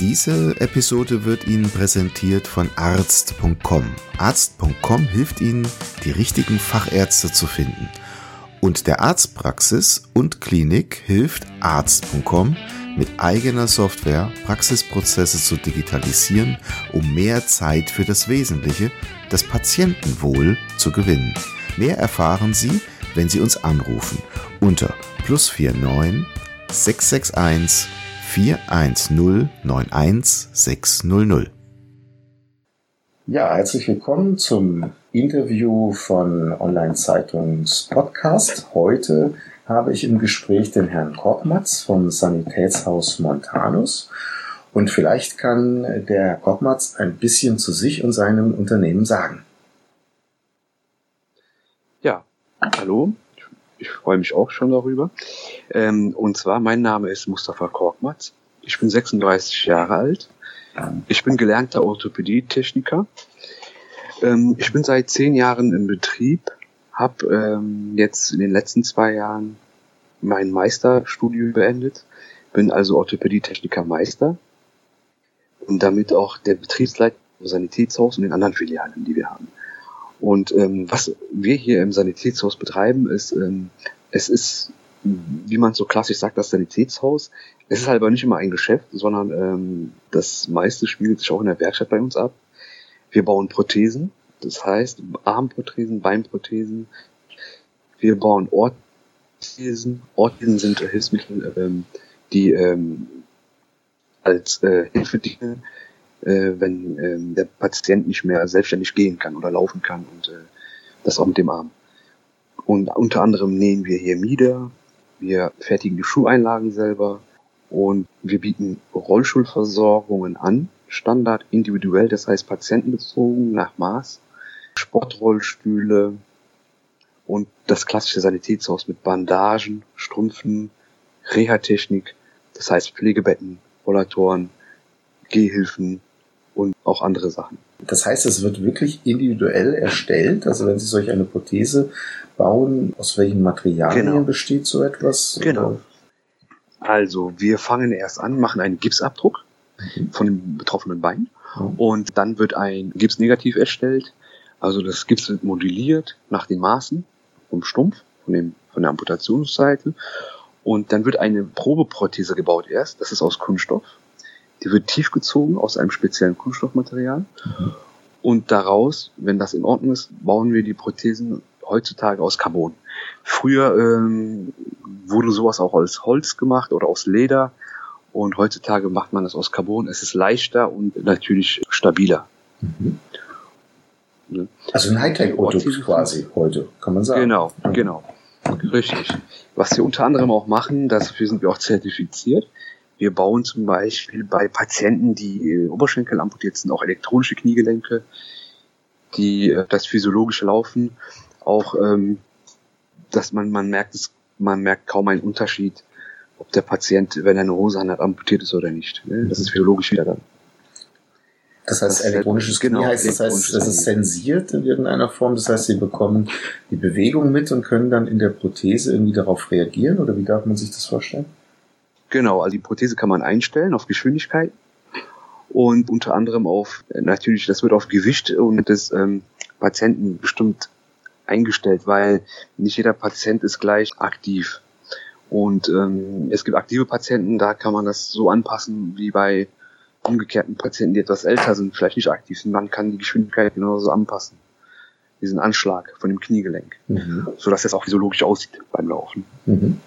Diese Episode wird Ihnen präsentiert von arzt.com. Arzt.com hilft Ihnen, die richtigen Fachärzte zu finden. Und der Arztpraxis und Klinik hilft arzt.com mit eigener Software Praxisprozesse zu digitalisieren, um mehr Zeit für das Wesentliche, das Patientenwohl, zu gewinnen. Mehr erfahren Sie, wenn Sie uns anrufen unter plus 49 661 410 91600. Ja, herzlich willkommen zum Interview von Online-Zeitungs Podcast. Heute habe ich im Gespräch den Herrn Korkmatz vom Sanitätshaus Montanus. Und vielleicht kann der Herr Korkmatz ein bisschen zu sich und seinem Unternehmen sagen. Ja, hallo, ich freue mich auch schon darüber. Ähm, und zwar, mein Name ist Mustafa Korkmaz. Ich bin 36 Jahre alt. Ich bin gelernter Orthopädietechniker. Ähm, ich bin seit zehn Jahren im Betrieb, habe ähm, jetzt in den letzten zwei Jahren mein Meisterstudium beendet, bin also Orthopädietechniker Meister und damit auch der Betriebsleiter im Sanitätshaus und den anderen Filialen, die wir haben. Und ähm, was wir hier im Sanitätshaus betreiben, ist, ähm, es ist, wie man so klassisch sagt, das Sanitätshaus. Es ist halt aber nicht immer ein Geschäft, sondern ähm, das meiste spielt sich auch in der Werkstatt bei uns ab. Wir bauen Prothesen, das heißt Armprothesen, Beinprothesen. Wir bauen Orthesen. Orthesen sind Hilfsmittel, ähm, die ähm, als äh, Hilfe dienen äh, wenn äh, der Patient nicht mehr selbstständig gehen kann oder laufen kann und äh, das auch mit dem Arm. Und unter anderem nähen wir hier Mieder, wir fertigen die Schuheinlagen selber und wir bieten Rollstuhlversorgungen an, Standard individuell, das heißt patientenbezogen nach Maß, Sportrollstühle und das klassische Sanitätshaus mit Bandagen, Strümpfen, Reha-Technik, das heißt Pflegebetten, Rollatoren, Gehhilfen, und auch andere Sachen. Das heißt, es wird wirklich individuell erstellt. Also wenn Sie solch eine Prothese bauen, aus welchen Materialien genau. besteht so etwas? Genau. Also wir fangen erst an, machen einen Gipsabdruck mhm. von dem betroffenen Bein mhm. und dann wird ein Gipsnegativ erstellt. Also das Gips wird modelliert nach den Maßen vom Stumpf, von, dem, von der Amputationsseite und dann wird eine Probeprothese gebaut erst. Das ist aus Kunststoff die wird tief gezogen aus einem speziellen Kunststoffmaterial. Mhm. Und daraus, wenn das in Ordnung ist, bauen wir die Prothesen heutzutage aus Carbon. Früher ähm, wurde sowas auch aus Holz gemacht oder aus Leder. Und heutzutage macht man das aus Carbon. Es ist leichter und natürlich stabiler. Mhm. Ne? Also ein Hightech-Produkt quasi heute, kann man sagen. Genau, mhm. genau. Richtig. Was wir unter anderem auch machen, dafür sind wir auch zertifiziert. Wir bauen zum Beispiel bei Patienten, die äh, Oberschenkel amputiert sind, auch elektronische Kniegelenke, die äh, das physiologische Laufen auch, ähm, dass man man merkt es, man merkt kaum einen Unterschied, ob der Patient, wenn er eine Hose hat, amputiert ist oder nicht. Ne? Das ist physiologisch wieder dann. Das heißt, elektronisches Knie genau, heißt, das heißt, das ist zensiert in irgendeiner Form. Das heißt, sie bekommen die Bewegung mit und können dann in der Prothese irgendwie darauf reagieren oder wie darf man sich das vorstellen? Genau, also die Prothese kann man einstellen auf Geschwindigkeit und unter anderem auf, natürlich, das wird auf Gewicht und des ähm, Patienten bestimmt eingestellt, weil nicht jeder Patient ist gleich aktiv. Und ähm, es gibt aktive Patienten, da kann man das so anpassen wie bei umgekehrten Patienten, die etwas älter sind, vielleicht nicht aktiv sind. Man kann die Geschwindigkeit genauso anpassen. Diesen Anschlag von dem Kniegelenk. Mhm. Sodass es auch physiologisch aussieht beim Laufen. Mhm.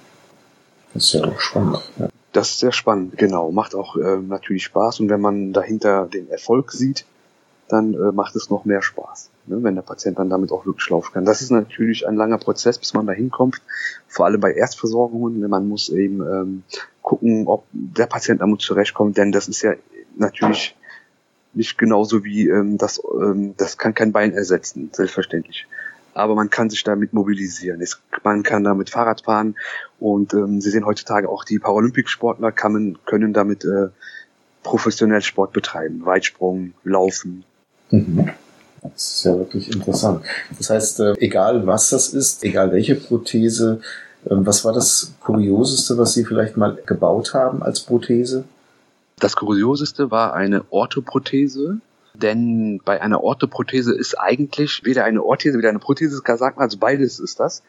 Das ist ja auch spannend. Ja. Das ist sehr spannend, genau. Macht auch äh, natürlich Spaß und wenn man dahinter den Erfolg sieht, dann äh, macht es noch mehr Spaß, ne, wenn der Patient dann damit auch wirklich laufen kann. Das ist natürlich ein langer Prozess, bis man da hinkommt, vor allem bei Erstversorgungen. Man muss eben ähm, gucken, ob der Patient damit zurechtkommt, denn das ist ja natürlich Nicht genauso wie ähm, das, ähm, das kann kein Bein ersetzen, selbstverständlich. Aber man kann sich damit mobilisieren. Es, man kann damit Fahrrad fahren und ähm, Sie sehen heutzutage auch die Paralympicsportler kann, können damit äh, professionell Sport betreiben. Weitsprung, Laufen. Mhm. Das ist ja wirklich interessant. Das heißt, äh, egal was das ist, egal welche Prothese, äh, was war das Kurioseste, was Sie vielleicht mal gebaut haben als Prothese? Das Kurioseste war eine Orthoprothese, denn bei einer Orthoprothese ist eigentlich weder eine Orthese, weder eine Prothese, sagt man, also beides ist das.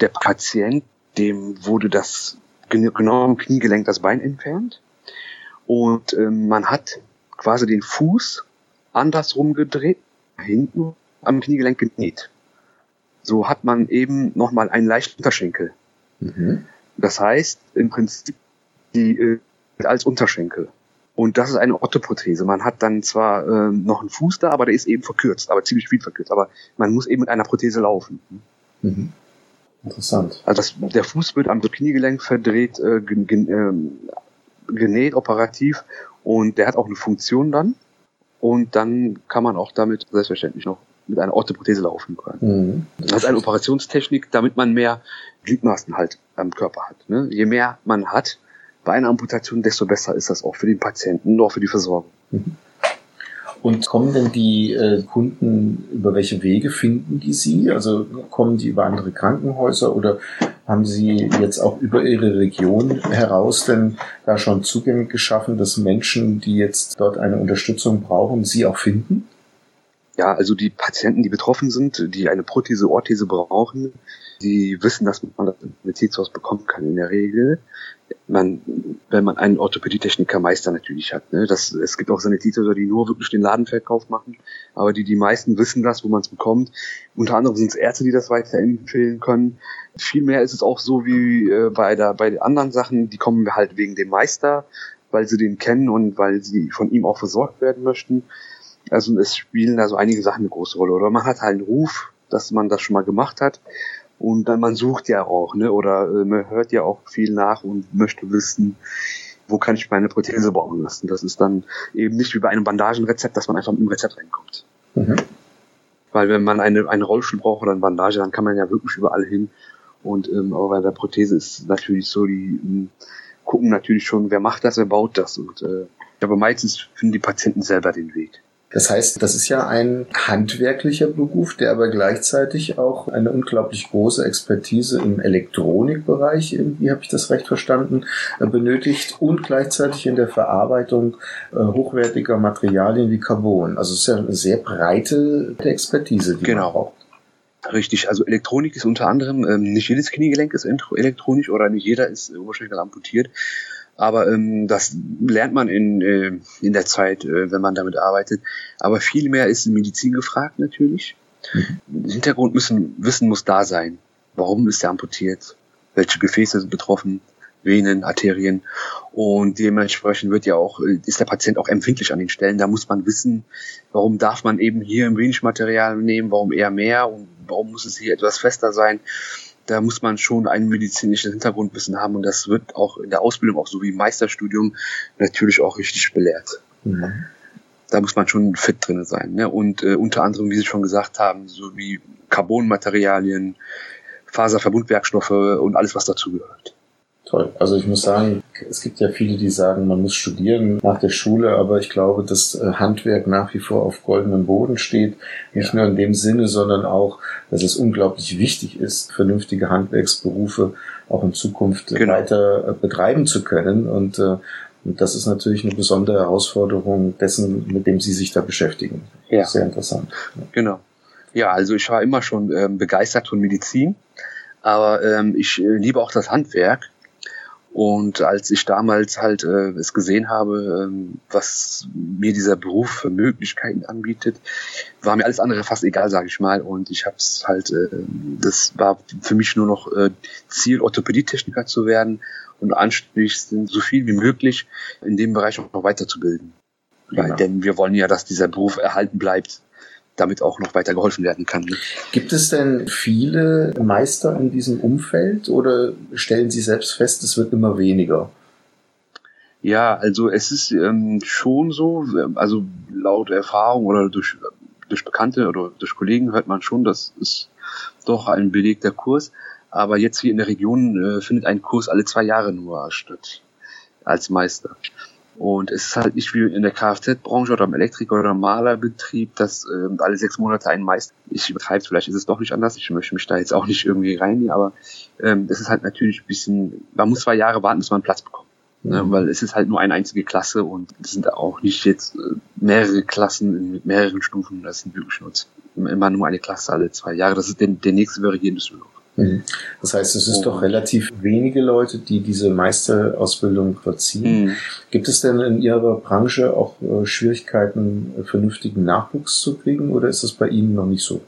Der Patient, dem wurde das genau am Kniegelenk das Bein entfernt und ähm, man hat quasi den Fuß andersrum gedreht, hinten am Kniegelenk genäht. So hat man eben nochmal einen leichten Unterschenkel. Mhm. Das heißt, im Prinzip die äh, als Unterschenkel. Und das ist eine Orthoprothese. Man hat dann zwar äh, noch einen Fuß da, aber der ist eben verkürzt, aber ziemlich viel verkürzt. Aber man muss eben mit einer Prothese laufen. Mhm. Interessant. Also das, der Fuß wird am Kniegelenk verdreht, äh, gen, gen, äh, genäht, operativ. Und der hat auch eine Funktion dann. Und dann kann man auch damit selbstverständlich noch mit einer Orthoprothese laufen können. Mhm. Das ist eine Operationstechnik, damit man mehr Gliedmaßen halt am Körper hat. Ne? Je mehr man hat, bei einer Amputation, desto besser ist das auch für den Patienten und auch für die Versorgung. Mhm. Und kommen denn die äh, Kunden, über welche Wege finden die Sie? Also kommen die über andere Krankenhäuser oder haben Sie jetzt auch über Ihre Region heraus denn da schon Zugänge geschaffen, dass Menschen, die jetzt dort eine Unterstützung brauchen, Sie auch finden? Ja, also die Patienten, die betroffen sind, die eine Prothese, Orthese brauchen, die wissen, dass man das mit Zizos bekommen kann in der Regel. Man, wenn man einen Orthopädietechniker-Meister natürlich hat. Ne? Das, es gibt auch Sanitäter, die nur wirklich den Ladenverkauf machen, aber die, die meisten wissen das, wo man es bekommt. Unter anderem sind es Ärzte, die das weiterempfehlen können. Vielmehr ist es auch so wie äh, bei, der, bei den anderen Sachen, die kommen halt wegen dem Meister, weil sie den kennen und weil sie von ihm auch versorgt werden möchten. Also es spielen da so einige Sachen eine große Rolle. Oder man hat halt einen Ruf, dass man das schon mal gemacht hat. Und dann man sucht ja auch, ne? Oder äh, man hört ja auch viel nach und möchte wissen, wo kann ich meine Prothese bauen lassen. Das ist dann eben nicht wie bei einem Bandagenrezept, dass man einfach mit dem Rezept reinkommt. Mhm. Weil wenn man eine, eine Rollstuhl braucht oder eine Bandage, dann kann man ja wirklich überall hin. Und ähm, aber bei der Prothese ist natürlich so, die ähm, gucken natürlich schon, wer macht das, wer baut das. Und äh, aber meistens finden die Patienten selber den Weg. Das heißt, das ist ja ein handwerklicher Beruf, der aber gleichzeitig auch eine unglaublich große Expertise im Elektronikbereich, irgendwie habe ich das recht verstanden, äh, benötigt und gleichzeitig in der Verarbeitung äh, hochwertiger Materialien wie Carbon. Also es ist ja eine sehr breite Expertise, die genau. man braucht. Richtig, also Elektronik ist unter anderem, ähm, nicht jedes Kniegelenk ist elektronisch oder nicht jeder ist Oberschenkel amputiert. Aber ähm, das lernt man in, äh, in der Zeit, äh, wenn man damit arbeitet. Aber viel mehr ist in Medizin gefragt natürlich. Mhm. Hintergrund müssen, Wissen muss da sein. Warum ist er amputiert? Welche Gefäße sind betroffen? Venen, Arterien. Und dementsprechend wird ja auch, äh, ist der Patient auch empfindlich an den Stellen. Da muss man wissen, warum darf man eben hier wenig Material nehmen, warum eher mehr und warum muss es hier etwas fester sein da muss man schon ein medizinisches Hintergrundwissen haben und das wird auch in der Ausbildung, auch so wie im Meisterstudium, natürlich auch richtig belehrt. Mhm. Da muss man schon fit drin sein. Ne? Und äh, unter anderem, wie Sie schon gesagt haben, so wie Carbonmaterialien, Faserverbundwerkstoffe und alles, was dazugehört. Toll. Also ich muss sagen, es gibt ja viele, die sagen, man muss studieren nach der Schule, aber ich glaube, dass äh, Handwerk nach wie vor auf goldenem Boden steht. Nicht ja. nur in dem Sinne, sondern auch, dass es unglaublich wichtig ist, vernünftige Handwerksberufe auch in Zukunft genau. weiter äh, betreiben zu können. Und, äh, und das ist natürlich eine besondere Herausforderung dessen, mit dem Sie sich da beschäftigen. Ja. Sehr interessant. Genau. Ja, also ich war immer schon ähm, begeistert von Medizin, aber ähm, ich äh, liebe auch das Handwerk und als ich damals halt äh, es gesehen habe, ähm, was mir dieser Beruf für Möglichkeiten anbietet, war mir alles andere fast egal, sage ich mal. Und ich habe es halt, äh, das war für mich nur noch äh, Ziel, Orthopädietechniker zu werden und anschließend so viel wie möglich in dem Bereich auch noch weiterzubilden. Genau. Weil, denn wir wollen ja, dass dieser Beruf erhalten bleibt damit auch noch weiter geholfen werden kann. Gibt es denn viele Meister in diesem Umfeld oder stellen Sie selbst fest, es wird immer weniger? Ja, also es ist ähm, schon so, also laut Erfahrung oder durch, durch Bekannte oder durch Kollegen hört man schon, das ist doch ein belegter Kurs. Aber jetzt hier in der Region äh, findet ein Kurs alle zwei Jahre nur statt als Meister. Und es ist halt nicht wie in der Kfz-Branche oder im Elektriker- oder Malerbetrieb, dass äh, alle sechs Monate ein Meister. Ich übertreibe vielleicht ist es doch nicht anders. Ich möchte mich da jetzt auch nicht irgendwie reinnehmen, aber ähm, es ist halt natürlich ein bisschen, man muss zwei Jahre warten, bis man einen Platz bekommt. Ne, mhm. weil es ist halt nur eine einzige Klasse und es sind auch nicht jetzt äh, mehrere Klassen mit mehreren Stufen. Das sind wirklich nur immer nur eine Klasse alle zwei Jahre. Das ist der, der nächste wäre hier in Düsseldorf. Mhm. Das heißt, es ist oh. doch relativ wenige Leute, die diese Meisterausbildung vollziehen. Mhm. Gibt es denn in Ihrer Branche auch äh, Schwierigkeiten, vernünftigen Nachwuchs zu kriegen oder ist das bei Ihnen noch nicht so?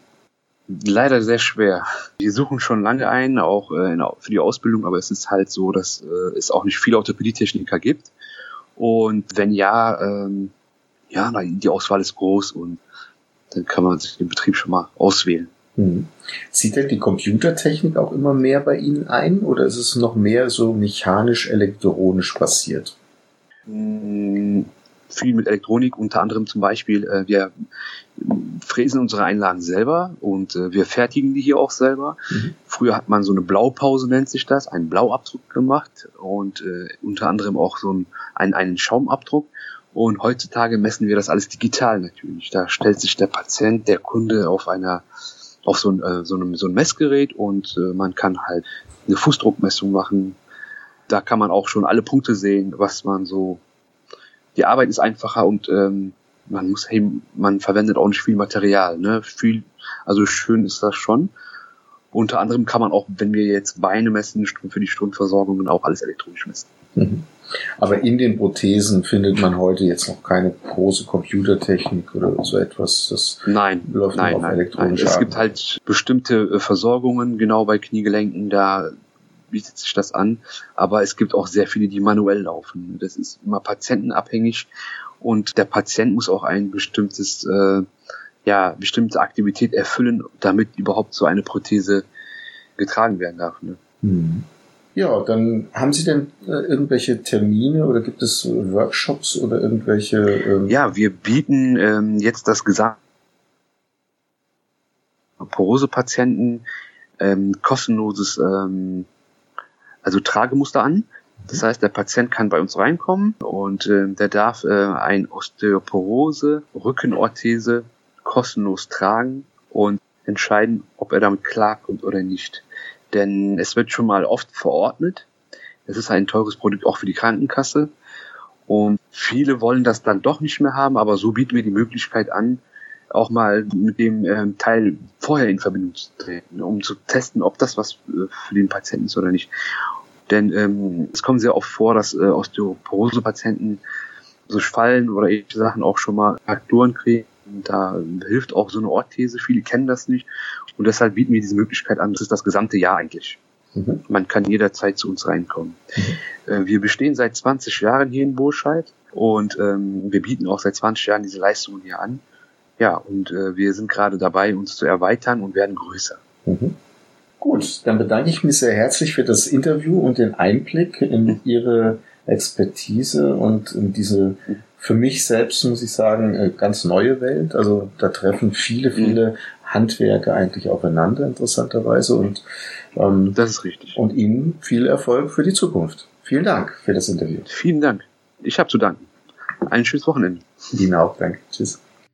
Leider sehr schwer. Wir suchen schon lange einen, auch äh, für die Ausbildung, aber es ist halt so, dass äh, es auch nicht viele Orthopädietechniker gibt. Und wenn ja, ähm, ja, die Auswahl ist groß und dann kann man sich den Betrieb schon mal auswählen. Hm. Zieht denn die Computertechnik auch immer mehr bei Ihnen ein oder ist es noch mehr so mechanisch-elektronisch passiert? Hm, viel mit Elektronik, unter anderem zum Beispiel, äh, wir fräsen unsere Einlagen selber und äh, wir fertigen die hier auch selber. Mhm. Früher hat man so eine Blaupause, nennt sich das, einen Blauabdruck gemacht und äh, unter anderem auch so ein, einen, einen Schaumabdruck. Und heutzutage messen wir das alles digital natürlich. Da stellt sich der Patient, der Kunde auf einer auf so ein, äh, so, einem, so ein Messgerät und äh, man kann halt eine Fußdruckmessung machen. Da kann man auch schon alle Punkte sehen, was man so. Die Arbeit ist einfacher und ähm, man muss hey, man verwendet auch nicht viel Material, ne? Viel, also schön ist das schon. Unter anderem kann man auch, wenn wir jetzt Beine messen, für die Stundenversorgung auch alles elektronisch messen. Mhm. Aber in den Prothesen findet man heute jetzt noch keine große Computertechnik oder so etwas. Das nein, läuft nein, auf nein, elektronische nein. Es gibt halt bestimmte äh, Versorgungen, genau bei Kniegelenken, da bietet sich das an. Aber es gibt auch sehr viele, die manuell laufen. Das ist immer patientenabhängig und der Patient muss auch ein bestimmtes, äh, ja, bestimmte Aktivität erfüllen, damit überhaupt so eine Prothese getragen werden darf. Ne? Hm. Ja, dann haben Sie denn äh, irgendwelche Termine oder gibt es Workshops oder irgendwelche? Ähm ja, wir bieten ähm, jetzt das gesamte Porose-Patienten ähm, kostenloses ähm, also Tragemuster an. Das heißt, der Patient kann bei uns reinkommen und äh, der darf äh, ein Osteoporose, Rückenorthese kostenlos tragen und entscheiden, ob er damit klarkommt oder nicht. Denn es wird schon mal oft verordnet. Es ist ein teures Produkt auch für die Krankenkasse. Und viele wollen das dann doch nicht mehr haben, aber so bieten wir die Möglichkeit an, auch mal mit dem ähm, Teil vorher in Verbindung zu treten, um zu testen, ob das was äh, für den Patienten ist oder nicht. Denn ähm, es kommt sehr oft vor, dass äh, Osteoporose-Patienten so Fallen oder ähnliche Sachen auch schon mal Frakturen kriegen. Da hilft auch so eine Orthese. Viele kennen das nicht. Und deshalb bieten wir diese Möglichkeit an. Das ist das gesamte Jahr eigentlich. Mhm. Man kann jederzeit zu uns reinkommen. Mhm. Äh, wir bestehen seit 20 Jahren hier in Burscheid und ähm, wir bieten auch seit 20 Jahren diese Leistungen hier an. Ja, und äh, wir sind gerade dabei, uns zu erweitern und werden größer. Mhm. Gut, dann bedanke ich mich sehr herzlich für das Interview und den Einblick in mhm. Ihre Expertise und in diese für mich selbst, muss ich sagen, äh, ganz neue Welt. Also da treffen viele, mhm. viele Handwerke eigentlich aufeinander, interessanterweise. Und, ähm, das ist richtig. Und Ihnen viel Erfolg für die Zukunft. Vielen Dank für das Interview. Vielen Dank. Ich habe zu danken. Ein schönes Wochenende. Ihnen auch. Danke. Tschüss.